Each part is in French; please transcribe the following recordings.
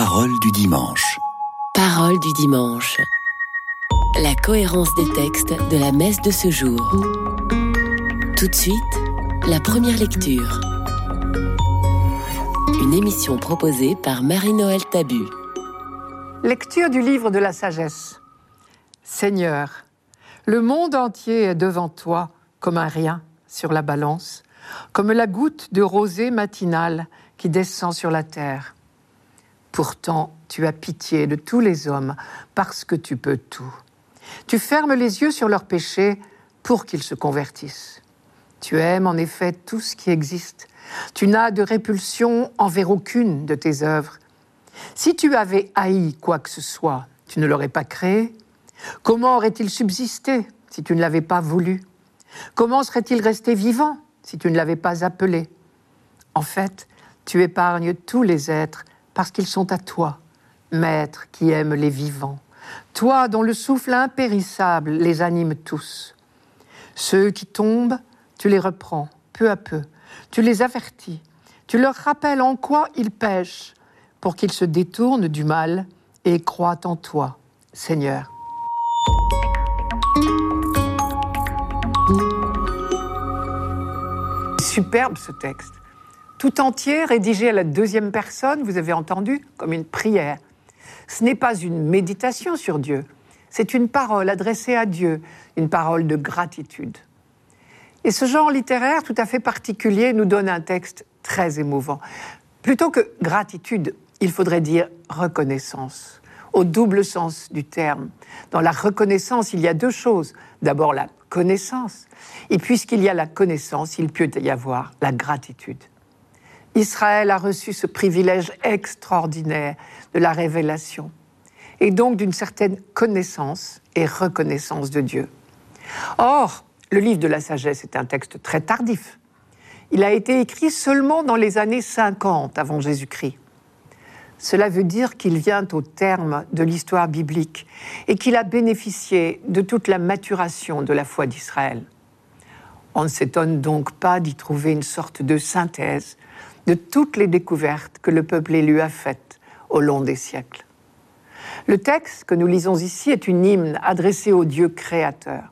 Parole du dimanche. Parole du dimanche. La cohérence des textes de la messe de ce jour. Tout de suite, la première lecture. Une émission proposée par Marie-Noël Tabu. Lecture du livre de la sagesse. Seigneur, le monde entier est devant toi comme un rien sur la balance, comme la goutte de rosée matinale qui descend sur la terre. Pourtant, tu as pitié de tous les hommes parce que tu peux tout. Tu fermes les yeux sur leurs péchés pour qu'ils se convertissent. Tu aimes en effet tout ce qui existe. Tu n'as de répulsion envers aucune de tes œuvres. Si tu avais haï quoi que ce soit, tu ne l'aurais pas créé. Comment aurait-il subsisté si tu ne l'avais pas voulu? Comment serait-il resté vivant si tu ne l'avais pas appelé? En fait, tu épargnes tous les êtres parce qu'ils sont à toi, Maître qui aime les vivants, toi dont le souffle impérissable les anime tous. Ceux qui tombent, tu les reprends peu à peu, tu les avertis, tu leur rappelles en quoi ils pêchent, pour qu'ils se détournent du mal et croient en toi, Seigneur. Superbe ce texte tout entier, rédigé à la deuxième personne, vous avez entendu, comme une prière. Ce n'est pas une méditation sur Dieu, c'est une parole adressée à Dieu, une parole de gratitude. Et ce genre littéraire tout à fait particulier nous donne un texte très émouvant. Plutôt que gratitude, il faudrait dire reconnaissance, au double sens du terme. Dans la reconnaissance, il y a deux choses. D'abord la connaissance, et puisqu'il y a la connaissance, il peut y avoir la gratitude. Israël a reçu ce privilège extraordinaire de la révélation et donc d'une certaine connaissance et reconnaissance de Dieu. Or, le livre de la sagesse est un texte très tardif. Il a été écrit seulement dans les années 50 avant Jésus-Christ. Cela veut dire qu'il vient au terme de l'histoire biblique et qu'il a bénéficié de toute la maturation de la foi d'Israël. On ne s'étonne donc pas d'y trouver une sorte de synthèse de toutes les découvertes que le peuple élu a faites au long des siècles. Le texte que nous lisons ici est une hymne adressée au Dieu créateur.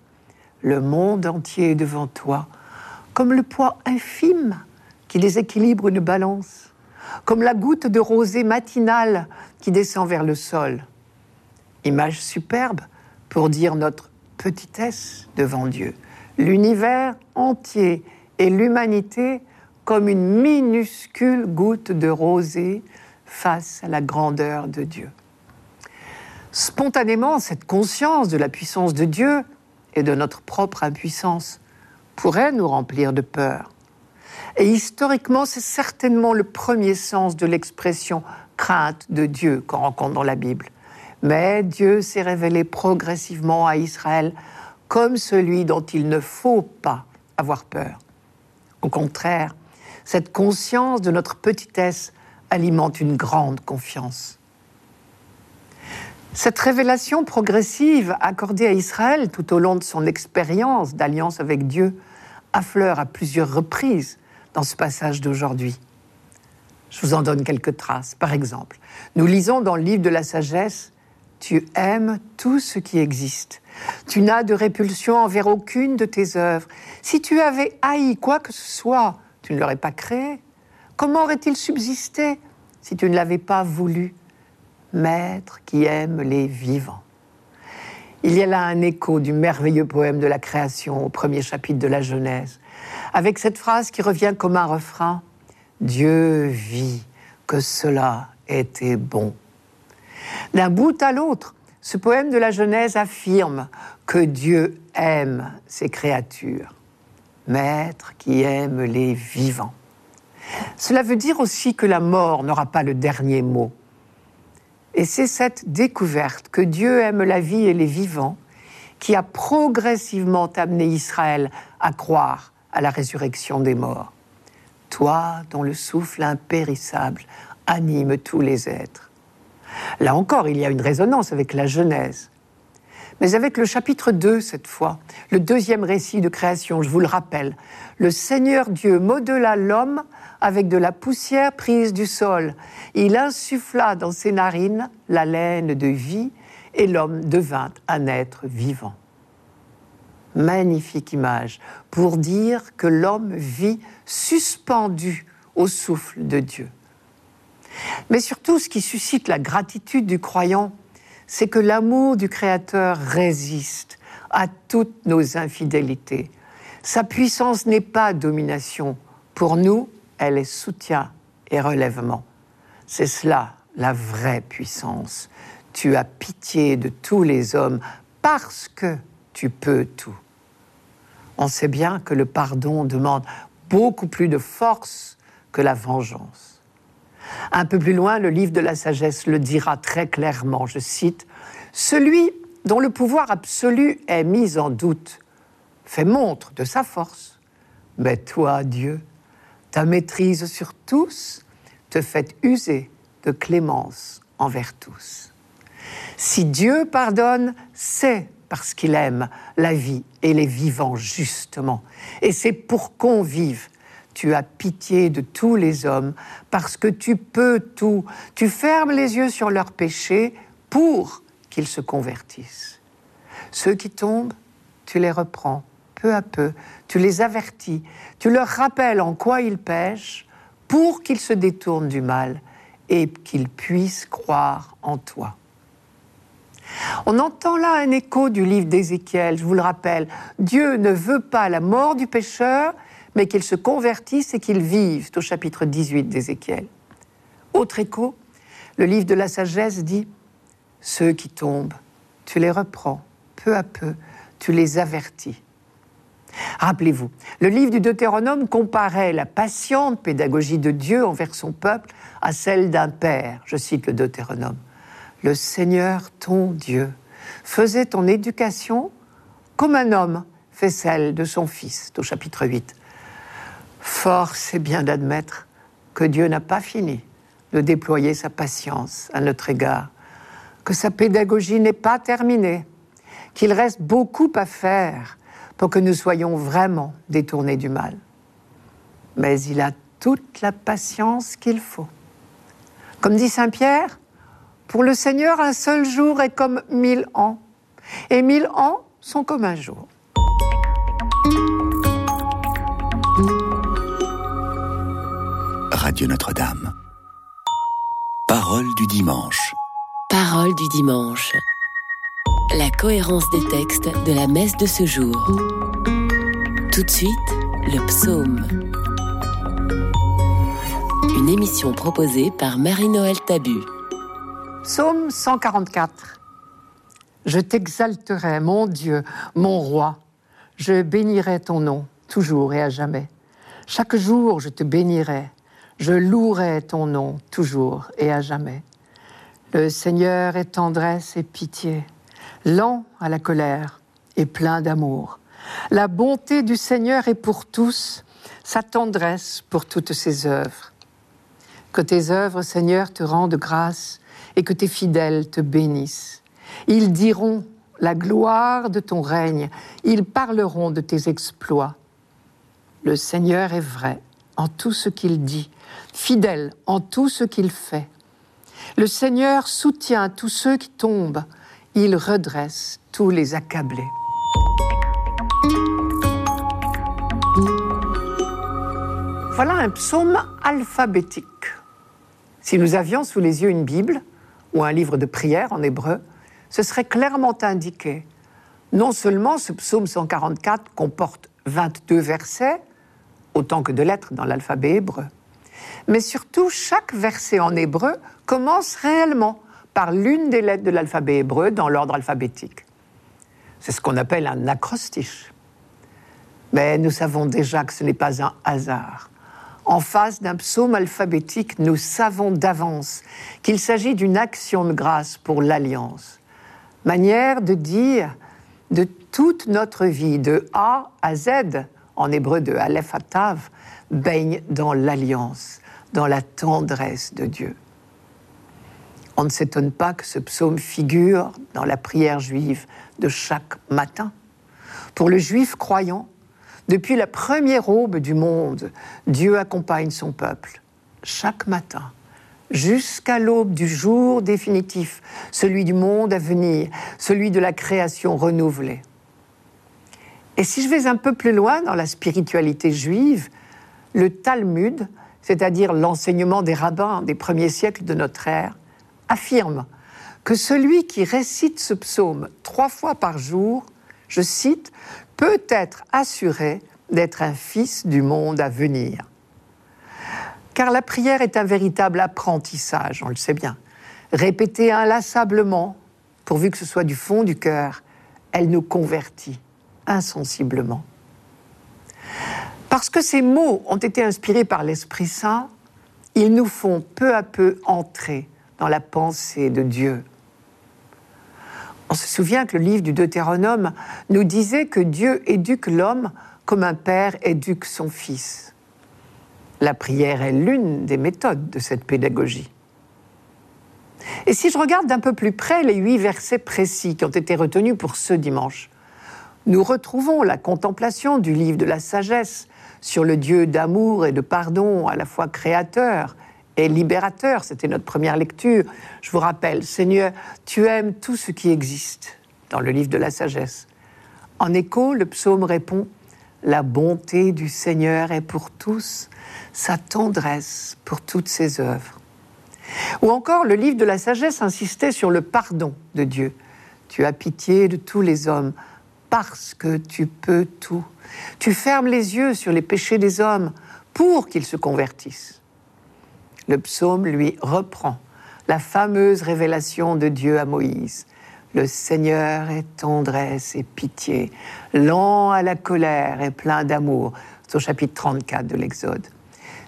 Le monde entier est devant toi, comme le poids infime qui les équilibre une balance, comme la goutte de rosée matinale qui descend vers le sol. Image superbe pour dire notre petitesse devant Dieu. L'univers entier et l'humanité comme une minuscule goutte de rosée face à la grandeur de Dieu. Spontanément, cette conscience de la puissance de Dieu et de notre propre impuissance pourrait nous remplir de peur. Et historiquement, c'est certainement le premier sens de l'expression crainte de Dieu qu'on rencontre dans la Bible. Mais Dieu s'est révélé progressivement à Israël comme celui dont il ne faut pas avoir peur. Au contraire, cette conscience de notre petitesse alimente une grande confiance. Cette révélation progressive accordée à Israël tout au long de son expérience d'alliance avec Dieu affleure à plusieurs reprises dans ce passage d'aujourd'hui. Je vous en donne quelques traces. Par exemple, nous lisons dans le livre de la sagesse Tu aimes tout ce qui existe. Tu n'as de répulsion envers aucune de tes œuvres. Si tu avais haï quoi que ce soit, tu ne l'aurais pas créé. Comment aurait-il subsisté si tu ne l'avais pas voulu Maître qui aime les vivants? Il y a là un écho du merveilleux poème de la création au premier chapitre de la Genèse, avec cette phrase qui revient comme un refrain Dieu vit que cela était bon. D'un bout à l'autre, ce poème de la Genèse affirme que Dieu aime ses créatures maître qui aime les vivants. Cela veut dire aussi que la mort n'aura pas le dernier mot. Et c'est cette découverte que Dieu aime la vie et les vivants qui a progressivement amené Israël à croire à la résurrection des morts. Toi dont le souffle impérissable anime tous les êtres. Là encore, il y a une résonance avec la Genèse. Mais avec le chapitre 2 cette fois, le deuxième récit de création, je vous le rappelle, le Seigneur Dieu modela l'homme avec de la poussière prise du sol. Il insuffla dans ses narines la laine de vie et l'homme devint un être vivant. Magnifique image pour dire que l'homme vit suspendu au souffle de Dieu. Mais surtout, ce qui suscite la gratitude du croyant, c'est que l'amour du Créateur résiste à toutes nos infidélités. Sa puissance n'est pas domination. Pour nous, elle est soutien et relèvement. C'est cela la vraie puissance. Tu as pitié de tous les hommes parce que tu peux tout. On sait bien que le pardon demande beaucoup plus de force que la vengeance. Un peu plus loin, le livre de la sagesse le dira très clairement, je cite, Celui dont le pouvoir absolu est mis en doute fait montre de sa force. Mais toi, Dieu, ta maîtrise sur tous te fait user de clémence envers tous. Si Dieu pardonne, c'est parce qu'il aime la vie et les vivants justement. Et c'est pour qu'on vive tu as pitié de tous les hommes, parce que tu peux tout. Tu fermes les yeux sur leurs péchés pour qu'ils se convertissent. Ceux qui tombent, tu les reprends peu à peu, tu les avertis, tu leur rappelles en quoi ils pêchent pour qu'ils se détournent du mal et qu'ils puissent croire en toi. On entend là un écho du livre d'Ézéchiel, je vous le rappelle. Dieu ne veut pas la mort du pécheur, mais qu'ils se convertissent et qu'ils vivent, au chapitre 18 d'Ézéchiel. Autre écho, le livre de la sagesse dit Ceux qui tombent, tu les reprends peu à peu, tu les avertis. Rappelez-vous, le livre du Deutéronome comparait la patiente pédagogie de Dieu envers son peuple à celle d'un père. Je cite le Deutéronome. Le Seigneur, ton Dieu, faisait ton éducation comme un homme fait celle de son fils, au chapitre 8. Force est bien d'admettre que Dieu n'a pas fini de déployer sa patience à notre égard, que sa pédagogie n'est pas terminée, qu'il reste beaucoup à faire pour que nous soyons vraiment détournés du mal. Mais il a toute la patience qu'il faut. Comme dit Saint Pierre, pour le Seigneur, un seul jour est comme mille ans, et mille ans sont comme un jour. Radio Notre-Dame. Parole du dimanche. Parole du dimanche. La cohérence des textes de la messe de ce jour. Tout de suite, le psaume. Une émission proposée par Marie-Noël Tabu. Psaume 144. Je t'exalterai, mon Dieu, mon roi. Je bénirai ton nom, toujours et à jamais. Chaque jour, je te bénirai je louerai ton nom toujours et à jamais. Le Seigneur est tendresse et pitié, lent à la colère et plein d'amour. La bonté du Seigneur est pour tous, sa tendresse pour toutes ses œuvres. Que tes œuvres, Seigneur, te rendent grâce et que tes fidèles te bénissent. Ils diront la gloire de ton règne, ils parleront de tes exploits. Le Seigneur est vrai en tout ce qu'il dit fidèle en tout ce qu'il fait. Le Seigneur soutient tous ceux qui tombent, il redresse tous les accablés. Voilà un psaume alphabétique. Si nous avions sous les yeux une Bible ou un livre de prière en hébreu, ce serait clairement indiqué. Non seulement ce psaume 144 comporte 22 versets, autant que de lettres dans l'alphabet hébreu, mais surtout chaque verset en hébreu commence réellement par l'une des lettres de l'alphabet hébreu dans l'ordre alphabétique. C'est ce qu'on appelle un acrostiche. Mais nous savons déjà que ce n'est pas un hasard. En face d'un psaume alphabétique, nous savons d'avance qu'il s'agit d'une action de grâce pour l'alliance. Manière de dire de toute notre vie, de A à Z, en hébreu de Aleph à baigne dans l'alliance, dans la tendresse de Dieu. On ne s'étonne pas que ce psaume figure dans la prière juive de chaque matin. Pour le juif croyant, depuis la première aube du monde, Dieu accompagne son peuple chaque matin jusqu'à l'aube du jour définitif, celui du monde à venir, celui de la création renouvelée. Et si je vais un peu plus loin dans la spiritualité juive, le Talmud, c'est-à-dire l'enseignement des rabbins des premiers siècles de notre ère, affirme que celui qui récite ce psaume trois fois par jour, je cite, peut être assuré d'être un fils du monde à venir. Car la prière est un véritable apprentissage, on le sait bien. Répétée inlassablement, pourvu que ce soit du fond du cœur, elle nous convertit insensiblement. Parce que ces mots ont été inspirés par l'Esprit Saint, ils nous font peu à peu entrer dans la pensée de Dieu. On se souvient que le livre du Deutéronome nous disait que Dieu éduque l'homme comme un père éduque son fils. La prière est l'une des méthodes de cette pédagogie. Et si je regarde d'un peu plus près les huit versets précis qui ont été retenus pour ce dimanche, nous retrouvons la contemplation du livre de la sagesse sur le Dieu d'amour et de pardon, à la fois créateur et libérateur. C'était notre première lecture. Je vous rappelle, Seigneur, tu aimes tout ce qui existe dans le livre de la sagesse. En écho, le psaume répond La bonté du Seigneur est pour tous, sa tendresse pour toutes ses œuvres. Ou encore, le livre de la sagesse insistait sur le pardon de Dieu. Tu as pitié de tous les hommes parce que tu peux tout. Tu fermes les yeux sur les péchés des hommes pour qu'ils se convertissent. Le psaume, lui, reprend la fameuse révélation de Dieu à Moïse. Le Seigneur est tendresse et pitié, lent à la colère et plein d'amour. C'est au chapitre 34 de l'Exode.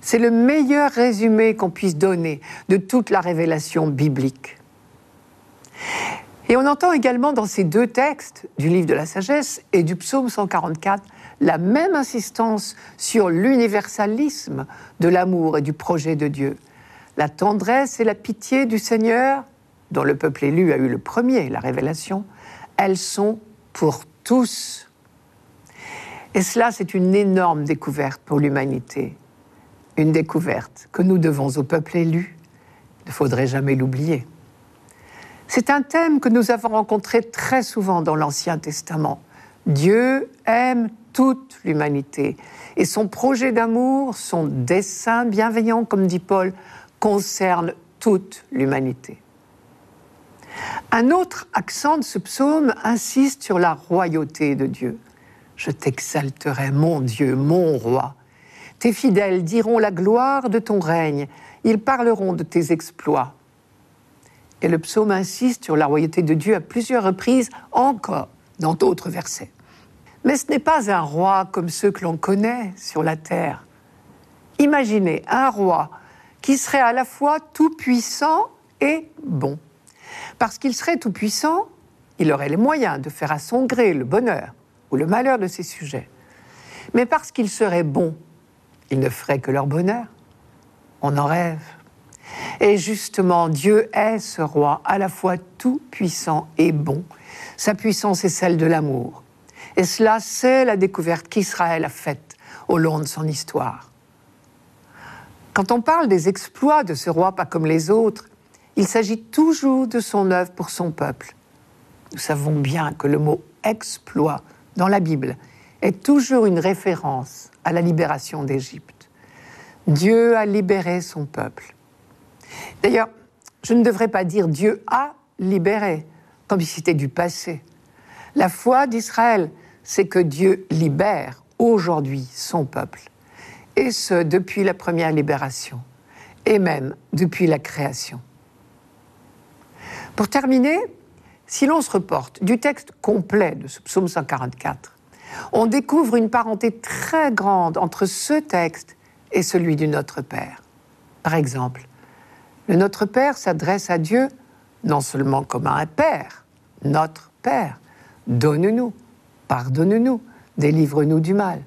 C'est le meilleur résumé qu'on puisse donner de toute la révélation biblique. Et on entend également dans ces deux textes du livre de la sagesse et du psaume 144 la même insistance sur l'universalisme de l'amour et du projet de Dieu. La tendresse et la pitié du Seigneur, dont le peuple élu a eu le premier, la révélation, elles sont pour tous. Et cela, c'est une énorme découverte pour l'humanité. Une découverte que nous devons au peuple élu. Il ne faudrait jamais l'oublier. C'est un thème que nous avons rencontré très souvent dans l'Ancien Testament. Dieu aime toute l'humanité et son projet d'amour, son dessein bienveillant, comme dit Paul, concerne toute l'humanité. Un autre accent de ce psaume insiste sur la royauté de Dieu. Je t'exalterai, mon Dieu, mon roi. Tes fidèles diront la gloire de ton règne, ils parleront de tes exploits. Et le psaume insiste sur la royauté de Dieu à plusieurs reprises encore dans d'autres versets. Mais ce n'est pas un roi comme ceux que l'on connaît sur la terre. Imaginez un roi qui serait à la fois tout-puissant et bon. Parce qu'il serait tout-puissant, il aurait les moyens de faire à son gré le bonheur ou le malheur de ses sujets. Mais parce qu'il serait bon, il ne ferait que leur bonheur. On en rêve. Et justement, Dieu est ce roi à la fois tout puissant et bon. Sa puissance est celle de l'amour. Et cela, c'est la découverte qu'Israël a faite au long de son histoire. Quand on parle des exploits de ce roi pas comme les autres, il s'agit toujours de son œuvre pour son peuple. Nous savons bien que le mot exploit dans la Bible est toujours une référence à la libération d'Égypte. Dieu a libéré son peuple. D'ailleurs, je ne devrais pas dire Dieu a libéré, comme si c'était du passé. La foi d'Israël, c'est que Dieu libère aujourd'hui son peuple, et ce depuis la première libération, et même depuis la création. Pour terminer, si l'on se reporte du texte complet de ce psaume 144, on découvre une parenté très grande entre ce texte et celui du Notre Père. Par exemple, le Notre Père s'adresse à Dieu non seulement comme à un Père, notre Père. Donne-nous, pardonne-nous, délivre-nous du mal.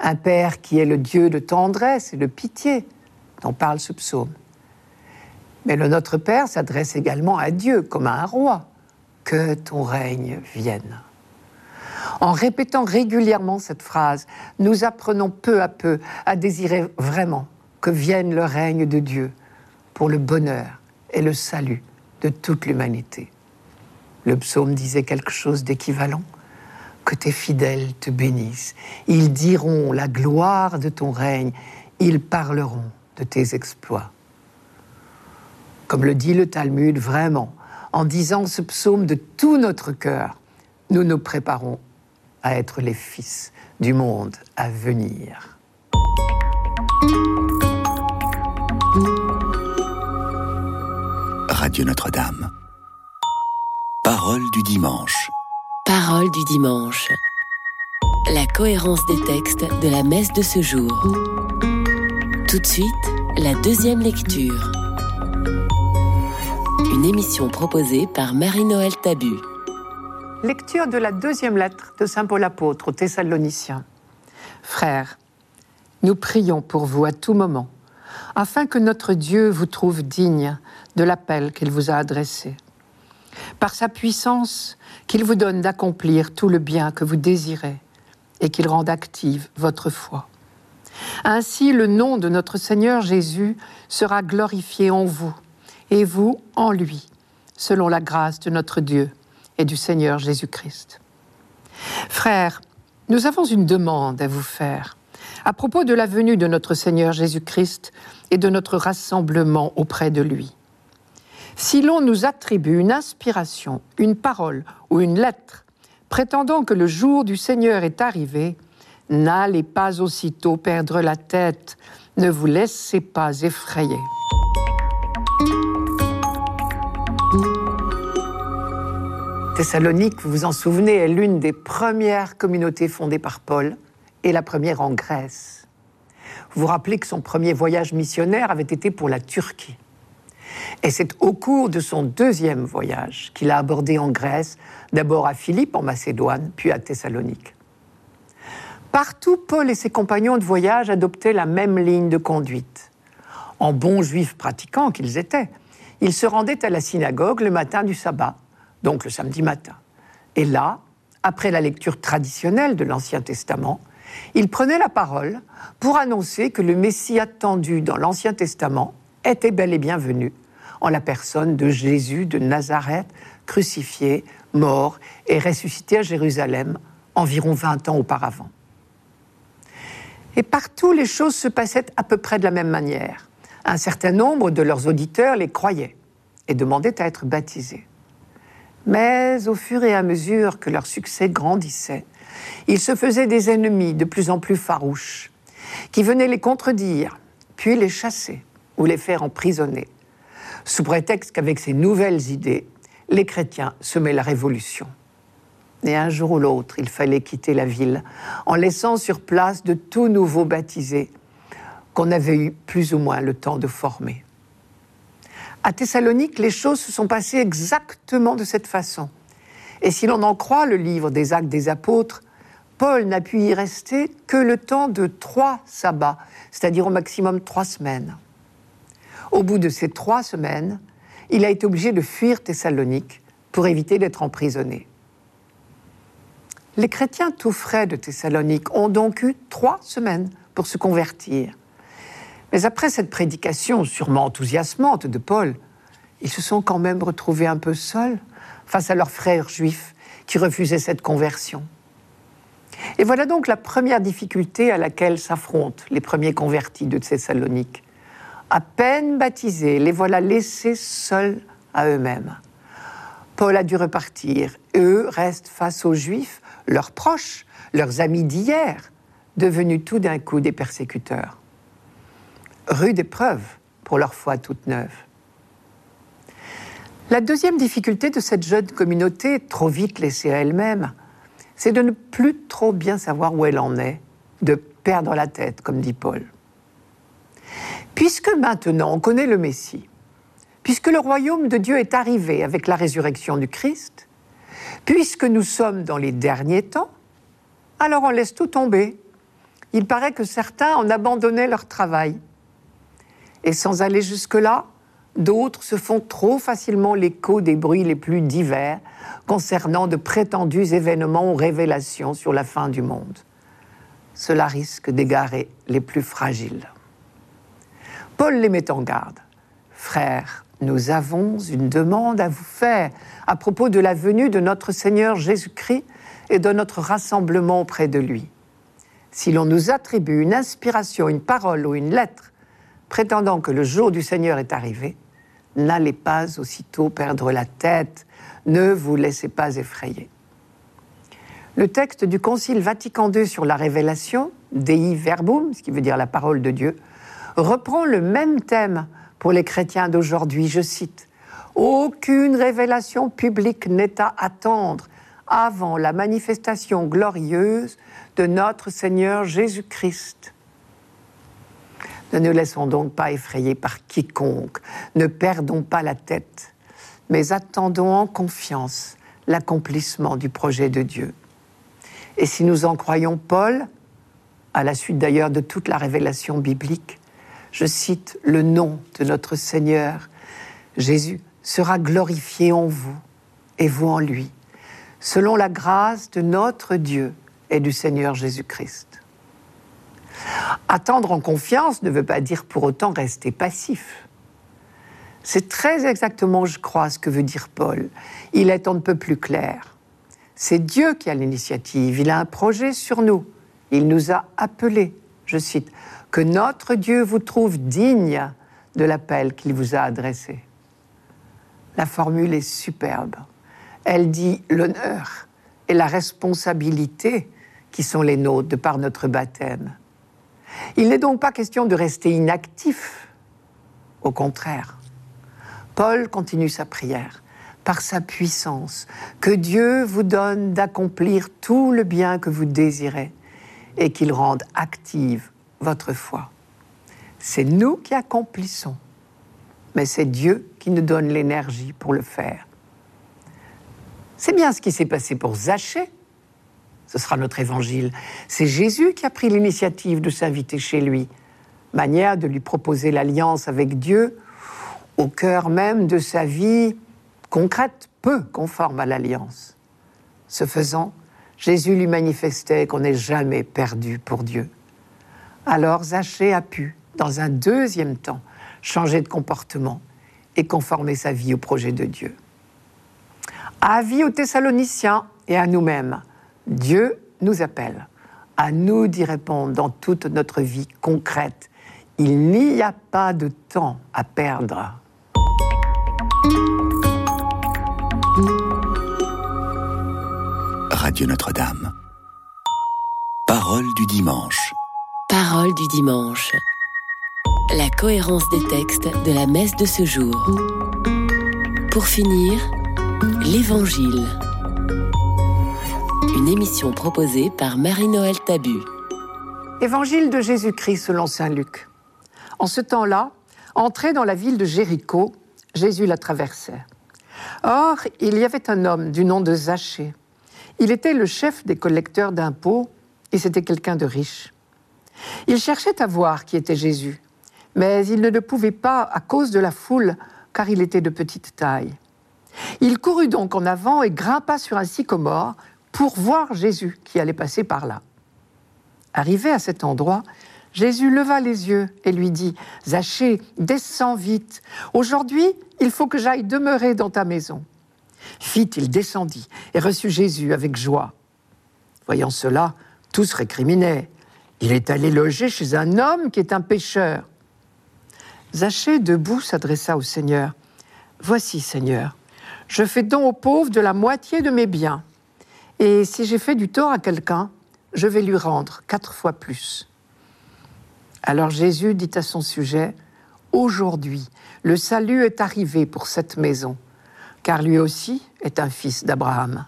Un Père qui est le Dieu de tendresse et de pitié dont parle ce psaume. Mais le Notre Père s'adresse également à Dieu comme à un roi. Que ton règne vienne. En répétant régulièrement cette phrase, nous apprenons peu à peu à désirer vraiment que vienne le règne de Dieu pour le bonheur et le salut de toute l'humanité. Le psaume disait quelque chose d'équivalent. Que tes fidèles te bénissent. Ils diront la gloire de ton règne. Ils parleront de tes exploits. Comme le dit le Talmud, vraiment, en disant ce psaume de tout notre cœur, nous nous préparons à être les fils du monde à venir. Radio Notre-Dame. Parole du dimanche. Parole du dimanche. La cohérence des textes de la messe de ce jour. Tout de suite, la deuxième lecture. Une émission proposée par Marie-Noël Tabu. Lecture de la deuxième lettre de Saint Paul apôtre aux Thessaloniciens. Frères, nous prions pour vous à tout moment, afin que notre Dieu vous trouve digne de l'appel qu'il vous a adressé par sa puissance, qu'il vous donne d'accomplir tout le bien que vous désirez et qu'il rende active votre foi. Ainsi, le nom de notre Seigneur Jésus sera glorifié en vous et vous en lui, selon la grâce de notre Dieu et du Seigneur Jésus-Christ. Frères, nous avons une demande à vous faire à propos de la venue de notre Seigneur Jésus-Christ et de notre rassemblement auprès de lui. Si l'on nous attribue une inspiration, une parole ou une lettre prétendant que le jour du Seigneur est arrivé, n'allez pas aussitôt perdre la tête, ne vous laissez pas effrayer. Thessalonique, vous vous en souvenez, est l'une des premières communautés fondées par Paul et la première en Grèce. Vous vous rappelez que son premier voyage missionnaire avait été pour la Turquie. Et c'est au cours de son deuxième voyage qu'il a abordé en Grèce, d'abord à Philippe en Macédoine, puis à Thessalonique. Partout, Paul et ses compagnons de voyage adoptaient la même ligne de conduite. En bons juifs pratiquants qu'ils étaient, ils se rendaient à la synagogue le matin du sabbat, donc le samedi matin. Et là, après la lecture traditionnelle de l'Ancien Testament, ils prenaient la parole pour annoncer que le Messie attendu dans l'Ancien Testament était bel et bien venu en la personne de Jésus de Nazareth, crucifié, mort et ressuscité à Jérusalem environ 20 ans auparavant. Et partout, les choses se passaient à peu près de la même manière. Un certain nombre de leurs auditeurs les croyaient et demandaient à être baptisés. Mais au fur et à mesure que leur succès grandissait, ils se faisaient des ennemis de plus en plus farouches, qui venaient les contredire, puis les chasser ou les faire emprisonner, sous prétexte qu'avec ces nouvelles idées, les chrétiens semaient la révolution. Et un jour ou l'autre, il fallait quitter la ville, en laissant sur place de tout nouveaux baptisés qu'on avait eu plus ou moins le temps de former. À Thessalonique, les choses se sont passées exactement de cette façon. Et si l'on en croit le livre des Actes des Apôtres, Paul n'a pu y rester que le temps de trois sabbats, c'est-à-dire au maximum trois semaines. Au bout de ces trois semaines, il a été obligé de fuir Thessalonique pour éviter d'être emprisonné. Les chrétiens tout frais de Thessalonique ont donc eu trois semaines pour se convertir. Mais après cette prédication sûrement enthousiasmante de Paul, ils se sont quand même retrouvés un peu seuls face à leurs frères juifs qui refusaient cette conversion. Et voilà donc la première difficulté à laquelle s'affrontent les premiers convertis de Thessalonique à peine baptisés, les voilà laissés seuls à eux-mêmes. Paul a dû repartir. Eux restent face aux Juifs, leurs proches, leurs amis d'hier, devenus tout d'un coup des persécuteurs. Rude épreuve pour leur foi toute neuve. La deuxième difficulté de cette jeune communauté, trop vite laissée à elle-même, c'est de ne plus trop bien savoir où elle en est, de perdre la tête, comme dit Paul. Puisque maintenant on connaît le Messie, puisque le royaume de Dieu est arrivé avec la résurrection du Christ, puisque nous sommes dans les derniers temps, alors on laisse tout tomber. Il paraît que certains en abandonnaient leur travail. Et sans aller jusque-là, d'autres se font trop facilement l'écho des bruits les plus divers concernant de prétendus événements ou révélations sur la fin du monde. Cela risque d'égarer les plus fragiles. Paul les met en garde. Frères, nous avons une demande à vous faire à propos de la venue de notre Seigneur Jésus-Christ et de notre rassemblement auprès de lui. Si l'on nous attribue une inspiration, une parole ou une lettre prétendant que le jour du Seigneur est arrivé, n'allez pas aussitôt perdre la tête, ne vous laissez pas effrayer. Le texte du Concile Vatican II sur la révélation, Dei Verbum, ce qui veut dire la parole de Dieu, reprend le même thème pour les chrétiens d'aujourd'hui. Je cite Aucune révélation publique n'est à attendre avant la manifestation glorieuse de notre Seigneur Jésus-Christ. Ne nous laissons donc pas effrayer par quiconque, ne perdons pas la tête, mais attendons en confiance l'accomplissement du projet de Dieu. Et si nous en croyons Paul, à la suite d'ailleurs de toute la révélation biblique, je cite le nom de notre Seigneur, Jésus sera glorifié en vous et vous en lui, selon la grâce de notre Dieu et du Seigneur Jésus-Christ. Attendre en confiance ne veut pas dire pour autant rester passif. C'est très exactement, je crois, ce que veut dire Paul. Il est un peu plus clair. C'est Dieu qui a l'initiative, il a un projet sur nous. Il nous a appelés, je cite, que notre Dieu vous trouve digne de l'appel qu'il vous a adressé. La formule est superbe. Elle dit l'honneur et la responsabilité qui sont les nôtres de par notre baptême. Il n'est donc pas question de rester inactif. Au contraire, Paul continue sa prière par sa puissance, que Dieu vous donne d'accomplir tout le bien que vous désirez et qu'il rende active votre foi. C'est nous qui accomplissons, mais c'est Dieu qui nous donne l'énergie pour le faire. C'est bien ce qui s'est passé pour Zachée ce sera notre évangile. C'est Jésus qui a pris l'initiative de s'inviter chez lui, manière de lui proposer l'alliance avec Dieu au cœur même de sa vie concrète, peu conforme à l'alliance. Ce faisant, Jésus lui manifestait qu'on n'est jamais perdu pour Dieu. Alors Zachée a pu, dans un deuxième temps, changer de comportement et conformer sa vie au projet de Dieu. Avis aux Thessaloniciens et à nous-mêmes Dieu nous appelle à nous d'y répondre dans toute notre vie concrète. Il n'y a pas de temps à perdre. Radio Notre-Dame. Parole du dimanche. Parole du dimanche. La cohérence des textes de la messe de ce jour. Pour finir, l'Évangile une émission proposée par Marie-Noël Tabu. Évangile de Jésus-Christ selon Saint Luc. En ce temps-là, entré dans la ville de Jéricho, Jésus la traversait. Or, il y avait un homme du nom de Zachée. Il était le chef des collecteurs d'impôts et c'était quelqu'un de riche. Il cherchait à voir qui était Jésus, mais il ne le pouvait pas à cause de la foule, car il était de petite taille. Il courut donc en avant et grimpa sur un sycomore pour voir Jésus qui allait passer par là. Arrivé à cet endroit, Jésus leva les yeux et lui dit, Zachée, descends vite. Aujourd'hui, il faut que j'aille demeurer dans ta maison. Vite, il descendit et reçut Jésus avec joie. Voyant cela, tous récriminaient. Il est allé loger chez un homme qui est un pécheur. Zachée, debout, s'adressa au Seigneur. Voici, Seigneur, je fais don aux pauvres de la moitié de mes biens. Et si j'ai fait du tort à quelqu'un, je vais lui rendre quatre fois plus. Alors Jésus dit à son sujet, Aujourd'hui, le salut est arrivé pour cette maison, car lui aussi est un fils d'Abraham.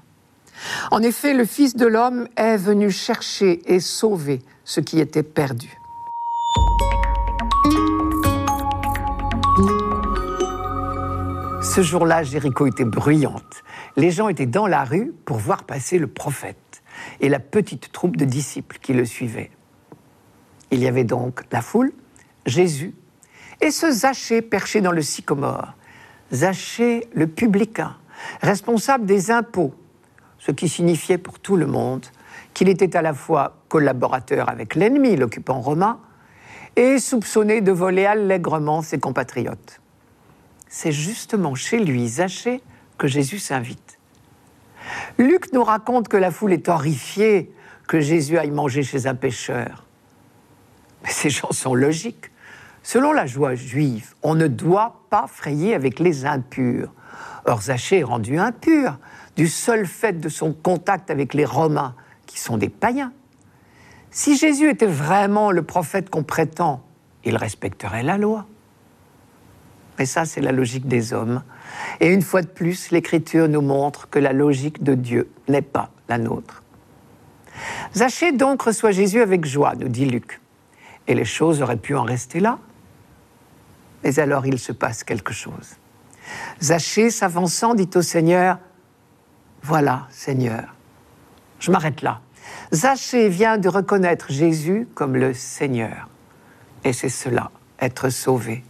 En effet, le Fils de l'homme est venu chercher et sauver ce qui était perdu. Ce jour-là, Jéricho était bruyante. Les gens étaient dans la rue pour voir passer le prophète et la petite troupe de disciples qui le suivaient. Il y avait donc la foule, Jésus Et ce Zachée perché dans le sycomore, Zachée le publicain, responsable des impôts, ce qui signifiait pour tout le monde qu'il était à la fois collaborateur avec l'ennemi, l'occupant romain, et soupçonné de voler allègrement ses compatriotes. C'est justement chez lui, Zachée, que Jésus s'invite. Luc nous raconte que la foule est horrifiée que Jésus aille manger chez un pêcheur. Mais ces gens sont logiques. Selon la joie juive, on ne doit pas frayer avec les impurs. Or, Zachée est rendu impur du seul fait de son contact avec les Romains, qui sont des païens. Si Jésus était vraiment le prophète qu'on prétend, il respecterait la loi. Mais ça, c'est la logique des hommes. Et une fois de plus, l'Écriture nous montre que la logique de Dieu n'est pas la nôtre. Zachée donc reçoit Jésus avec joie, nous dit Luc. Et les choses auraient pu en rester là. Mais alors il se passe quelque chose. Zachée, s'avançant, dit au Seigneur, Voilà, Seigneur, je m'arrête là. Zachée vient de reconnaître Jésus comme le Seigneur. Et c'est cela, être sauvé.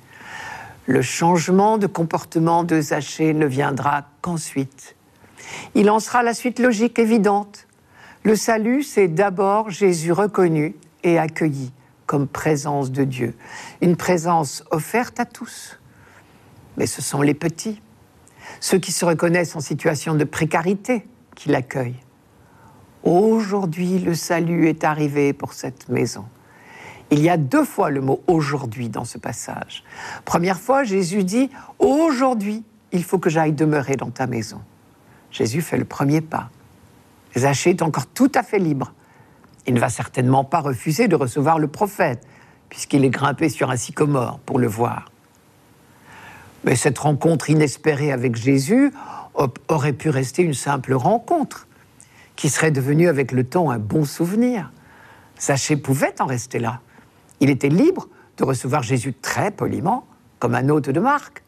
Le changement de comportement de Zachée ne viendra qu'ensuite. Il en sera la suite logique évidente. Le salut, c'est d'abord Jésus reconnu et accueilli comme présence de Dieu, une présence offerte à tous. Mais ce sont les petits, ceux qui se reconnaissent en situation de précarité, qui l'accueillent. Aujourd'hui, le salut est arrivé pour cette maison. Il y a deux fois le mot aujourd'hui dans ce passage. Première fois, Jésus dit Aujourd'hui, il faut que j'aille demeurer dans ta maison. Jésus fait le premier pas. Zachée est encore tout à fait libre. Il ne va certainement pas refuser de recevoir le prophète, puisqu'il est grimpé sur un sycomore pour le voir. Mais cette rencontre inespérée avec Jésus aurait pu rester une simple rencontre, qui serait devenue avec le temps un bon souvenir. Zachée pouvait en rester là. Il était libre de recevoir Jésus très poliment, comme un hôte de marque,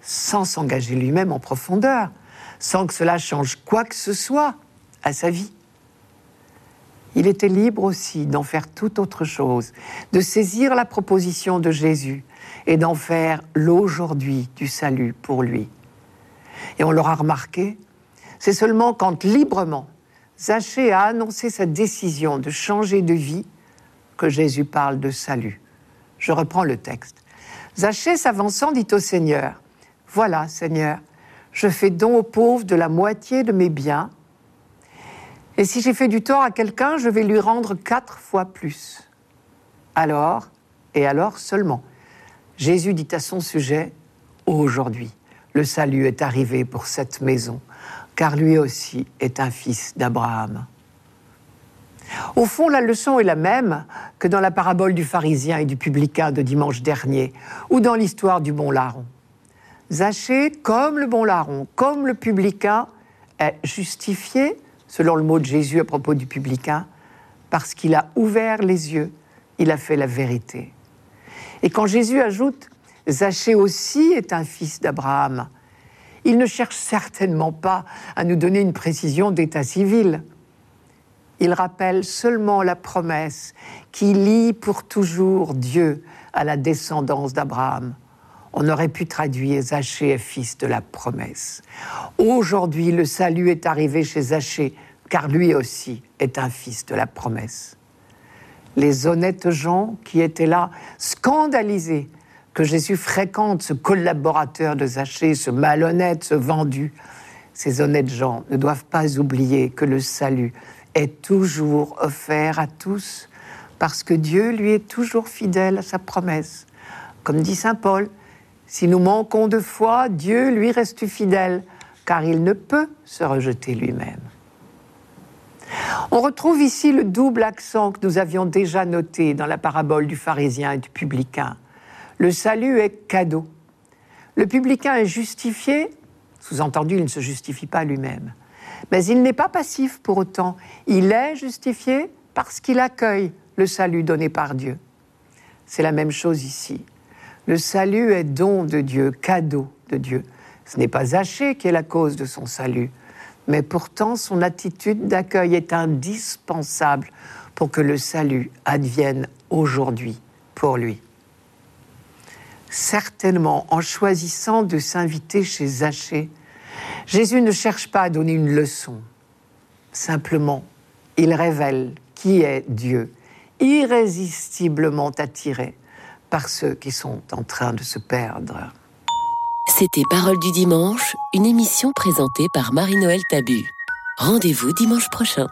sans s'engager lui-même en profondeur, sans que cela change quoi que ce soit à sa vie. Il était libre aussi d'en faire toute autre chose, de saisir la proposition de Jésus et d'en faire l'aujourd'hui du salut pour lui. Et on l'aura remarqué, c'est seulement quand librement Zachée a annoncé sa décision de changer de vie que Jésus parle de salut. Je reprends le texte. Zachée s'avançant dit au Seigneur, Voilà, Seigneur, je fais don aux pauvres de la moitié de mes biens, et si j'ai fait du tort à quelqu'un, je vais lui rendre quatre fois plus. Alors, et alors seulement, Jésus dit à son sujet, Aujourd'hui, le salut est arrivé pour cette maison, car lui aussi est un fils d'Abraham. Au fond, la leçon est la même que dans la parabole du pharisien et du publicain de dimanche dernier, ou dans l'histoire du bon larron. Zachée, comme le bon larron, comme le publicain, est justifié, selon le mot de Jésus à propos du publicain, parce qu'il a ouvert les yeux, il a fait la vérité. Et quand Jésus ajoute Zachée aussi est un fils d'Abraham, il ne cherche certainement pas à nous donner une précision d'état civil il rappelle seulement la promesse qui lie pour toujours Dieu à la descendance d'Abraham. On aurait pu traduire Zachée est fils de la promesse. Aujourd'hui, le salut est arrivé chez Zachée, car lui aussi est un fils de la promesse. Les honnêtes gens qui étaient là, scandalisés que Jésus fréquente ce collaborateur de Zachée, ce malhonnête, ce vendu, ces honnêtes gens ne doivent pas oublier que le salut est toujours offert à tous parce que Dieu lui est toujours fidèle à sa promesse. Comme dit Saint Paul, si nous manquons de foi, Dieu lui reste fidèle car il ne peut se rejeter lui-même. On retrouve ici le double accent que nous avions déjà noté dans la parabole du pharisien et du publicain. Le salut est cadeau. Le publicain est justifié, sous-entendu, il ne se justifie pas lui-même. Mais il n'est pas passif pour autant. Il est justifié parce qu'il accueille le salut donné par Dieu. C'est la même chose ici. Le salut est don de Dieu, cadeau de Dieu. Ce n'est pas Zachée qui est la cause de son salut, mais pourtant son attitude d'accueil est indispensable pour que le salut advienne aujourd'hui pour lui. Certainement, en choisissant de s'inviter chez Zachée, Jésus ne cherche pas à donner une leçon. Simplement, il révèle qui est Dieu, irrésistiblement attiré par ceux qui sont en train de se perdre. C'était Parole du dimanche, une émission présentée par Marie-Noël Tabu. Rendez-vous dimanche prochain.